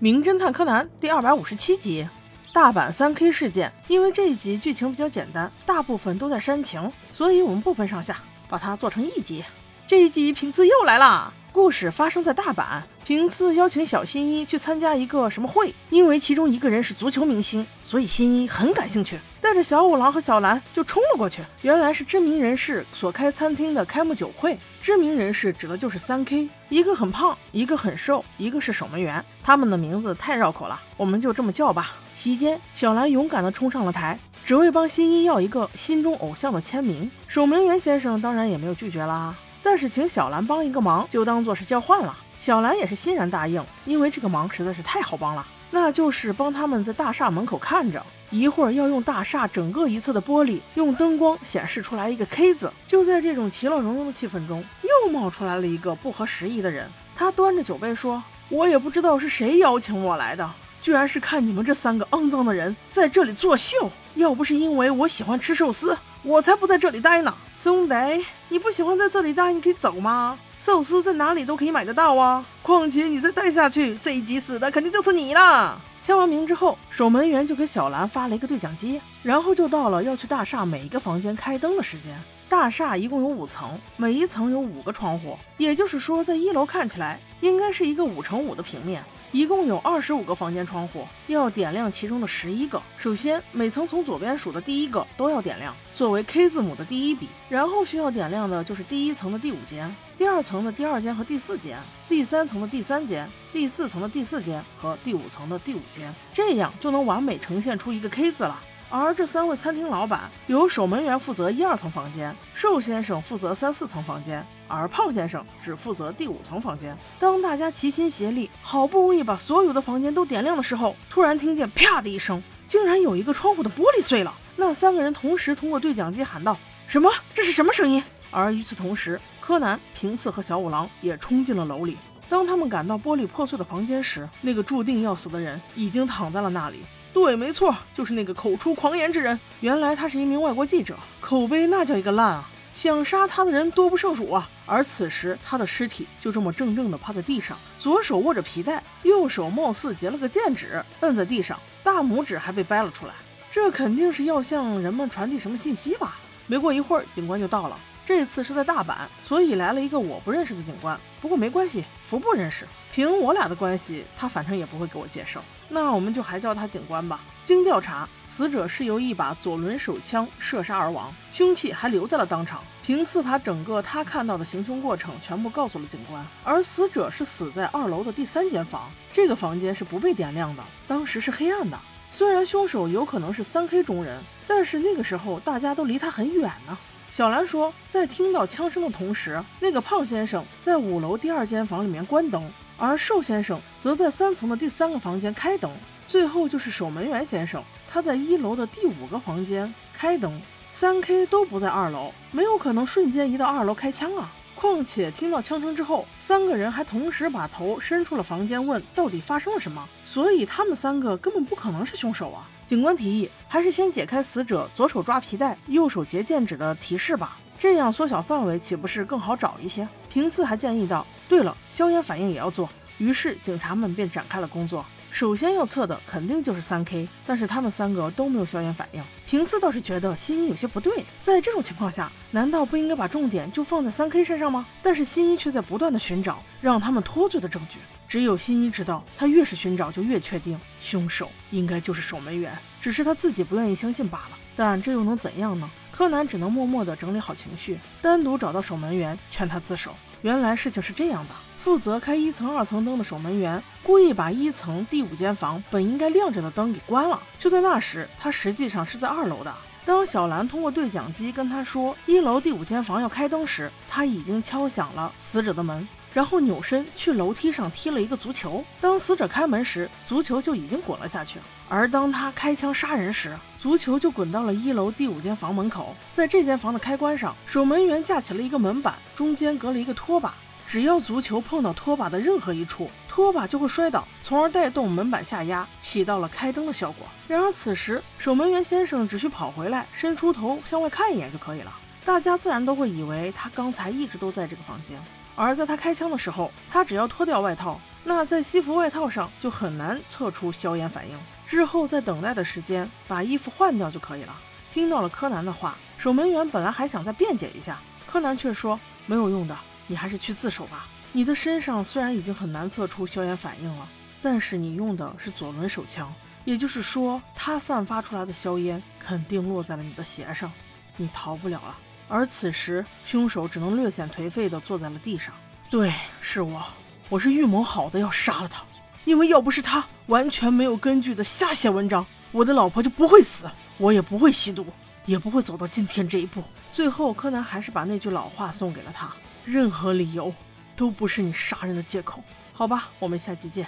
名侦探柯南》第二百五十七集。大阪三 K 事件，因为这一集剧情比较简单，大部分都在煽情，所以我们不分上下，把它做成一集。这一集平次又来了，故事发生在大阪。平次邀请小新一去参加一个什么会，因为其中一个人是足球明星，所以新一很感兴趣，带着小五郎和小兰就冲了过去。原来是知名人士所开餐厅的开幕酒会，知名人士指的就是三 K，一个很胖，一个很瘦，一个是守门员，他们的名字太绕口了，我们就这么叫吧。席间，小兰勇敢地冲上了台，只为帮新一要一个心中偶像的签名。守门员先生当然也没有拒绝啦，但是请小兰帮一个忙，就当做是交换了。小兰也是欣然答应，因为这个忙实在是太好帮了，那就是帮他们在大厦门口看着，一会儿要用大厦整个一侧的玻璃用灯光显示出来一个 K 字。就在这种其乐融融的气氛中，又冒出来了一个不合时宜的人，他端着酒杯说：“我也不知道是谁邀请我来的。”居然是看你们这三个肮脏的人在这里作秀！要不是因为我喜欢吃寿司，我才不在这里待呢。兄弟，你不喜欢在这里待，你可以走吗？寿司在哪里都可以买得到啊！况且你再待下去，这一集死的肯定就是你了。签完名之后，守门员就给小兰发了一个对讲机，然后就到了要去大厦每一个房间开灯的时间。大厦一共有五层，每一层有五个窗户，也就是说，在一楼看起来应该是一个五乘五的平面。一共有二十五个房间窗户，要点亮其中的十一个。首先，每层从左边数的第一个都要点亮，作为 K 字母的第一笔。然后需要点亮的就是第一层的第五间、第二层的第二间和第四间、第三层的第三间、第四层的第四间和第五层的第五间，这样就能完美呈现出一个 K 字了。而这三位餐厅老板由守门员负责一二层房间，寿先生负责三四层房间，而胖先生只负责第五层房间。当大家齐心协力，好不容易把所有的房间都点亮的时候，突然听见啪的一声，竟然有一个窗户的玻璃碎了。那三个人同时通过对讲机喊道：“什么？这是什么声音？”而与此同时，柯南、平次和小五郎也冲进了楼里。当他们赶到玻璃破碎的房间时，那个注定要死的人已经躺在了那里。对，没错，就是那个口出狂言之人。原来他是一名外国记者，口碑那叫一个烂啊！想杀他的人多不胜数啊！而此时，他的尸体就这么怔怔地趴在地上，左手握着皮带，右手貌似结了个剑指，摁在地上，大拇指还被掰了出来。这肯定是要向人们传递什么信息吧？没过一会儿，警官就到了。这次是在大阪，所以来了一个我不认识的警官。不过没关系，福不认识，凭我俩的关系，他反正也不会给我介绍。那我们就还叫他警官吧。经调查，死者是由一把左轮手枪射杀而亡，凶器还留在了当场。平次把整个他看到的行凶过程全部告诉了警官。而死者是死在二楼的第三间房，这个房间是不被点亮的，当时是黑暗的。虽然凶手有可能是三 K 中人，但是那个时候大家都离他很远呢。小兰说，在听到枪声的同时，那个胖先生在五楼第二间房里面关灯，而瘦先生则在三层的第三个房间开灯。最后就是守门员先生，他在一楼的第五个房间开灯。三 K 都不在二楼，没有可能瞬间移到二楼开枪啊！况且听到枪声之后，三个人还同时把头伸出了房间，问到底发生了什么。所以他们三个根本不可能是凶手啊！警官提议，还是先解开死者左手抓皮带、右手结剑指的提示吧，这样缩小范围岂不是更好找一些？平次还建议道：“对了，硝烟反应也要做。”于是警察们便展开了工作。首先要测的肯定就是三 K，但是他们三个都没有硝烟反应。平次倒是觉得新一有些不对，在这种情况下，难道不应该把重点就放在三 K 身上吗？但是新一却在不断的寻找让他们脱罪的证据。只有新一知道，他越是寻找就越确定凶手应该就是守门员，只是他自己不愿意相信罢了。但这又能怎样呢？柯南只能默默地整理好情绪，单独找到守门员，劝他自首。原来事情是这样的。负责开一层、二层灯的守门员故意把一层第五间房本应该亮着的灯给关了。就在那时，他实际上是在二楼的。当小兰通过对讲机跟他说一楼第五间房要开灯时，他已经敲响了死者的门，然后扭身去楼梯上踢了一个足球。当死者开门时，足球就已经滚了下去。而当他开枪杀人时，足球就滚到了一楼第五间房门口。在这间房的开关上，守门员架起了一个门板，中间隔了一个拖把。只要足球碰到拖把的任何一处，拖把就会摔倒，从而带动门板下压，起到了开灯的效果。然而此时，守门员先生只需跑回来，伸出头向外看一眼就可以了。大家自然都会以为他刚才一直都在这个房间。而在他开枪的时候，他只要脱掉外套，那在西服外套上就很难测出硝烟反应。之后在等待的时间，把衣服换掉就可以了。听到了柯南的话，守门员本来还想再辩解一下，柯南却说没有用的，你还是去自首吧。你的身上虽然已经很难测出硝烟反应了，但是你用的是左轮手枪，也就是说，它散发出来的硝烟肯定落在了你的鞋上，你逃不了了。而此时，凶手只能略显颓废地坐在了地上。对，是我。我是预谋好的要杀了他，因为要不是他完全没有根据的瞎写文章，我的老婆就不会死，我也不会吸毒，也不会走到今天这一步。最后，柯南还是把那句老话送给了他：任何理由都不是你杀人的借口。好吧，我们下期见。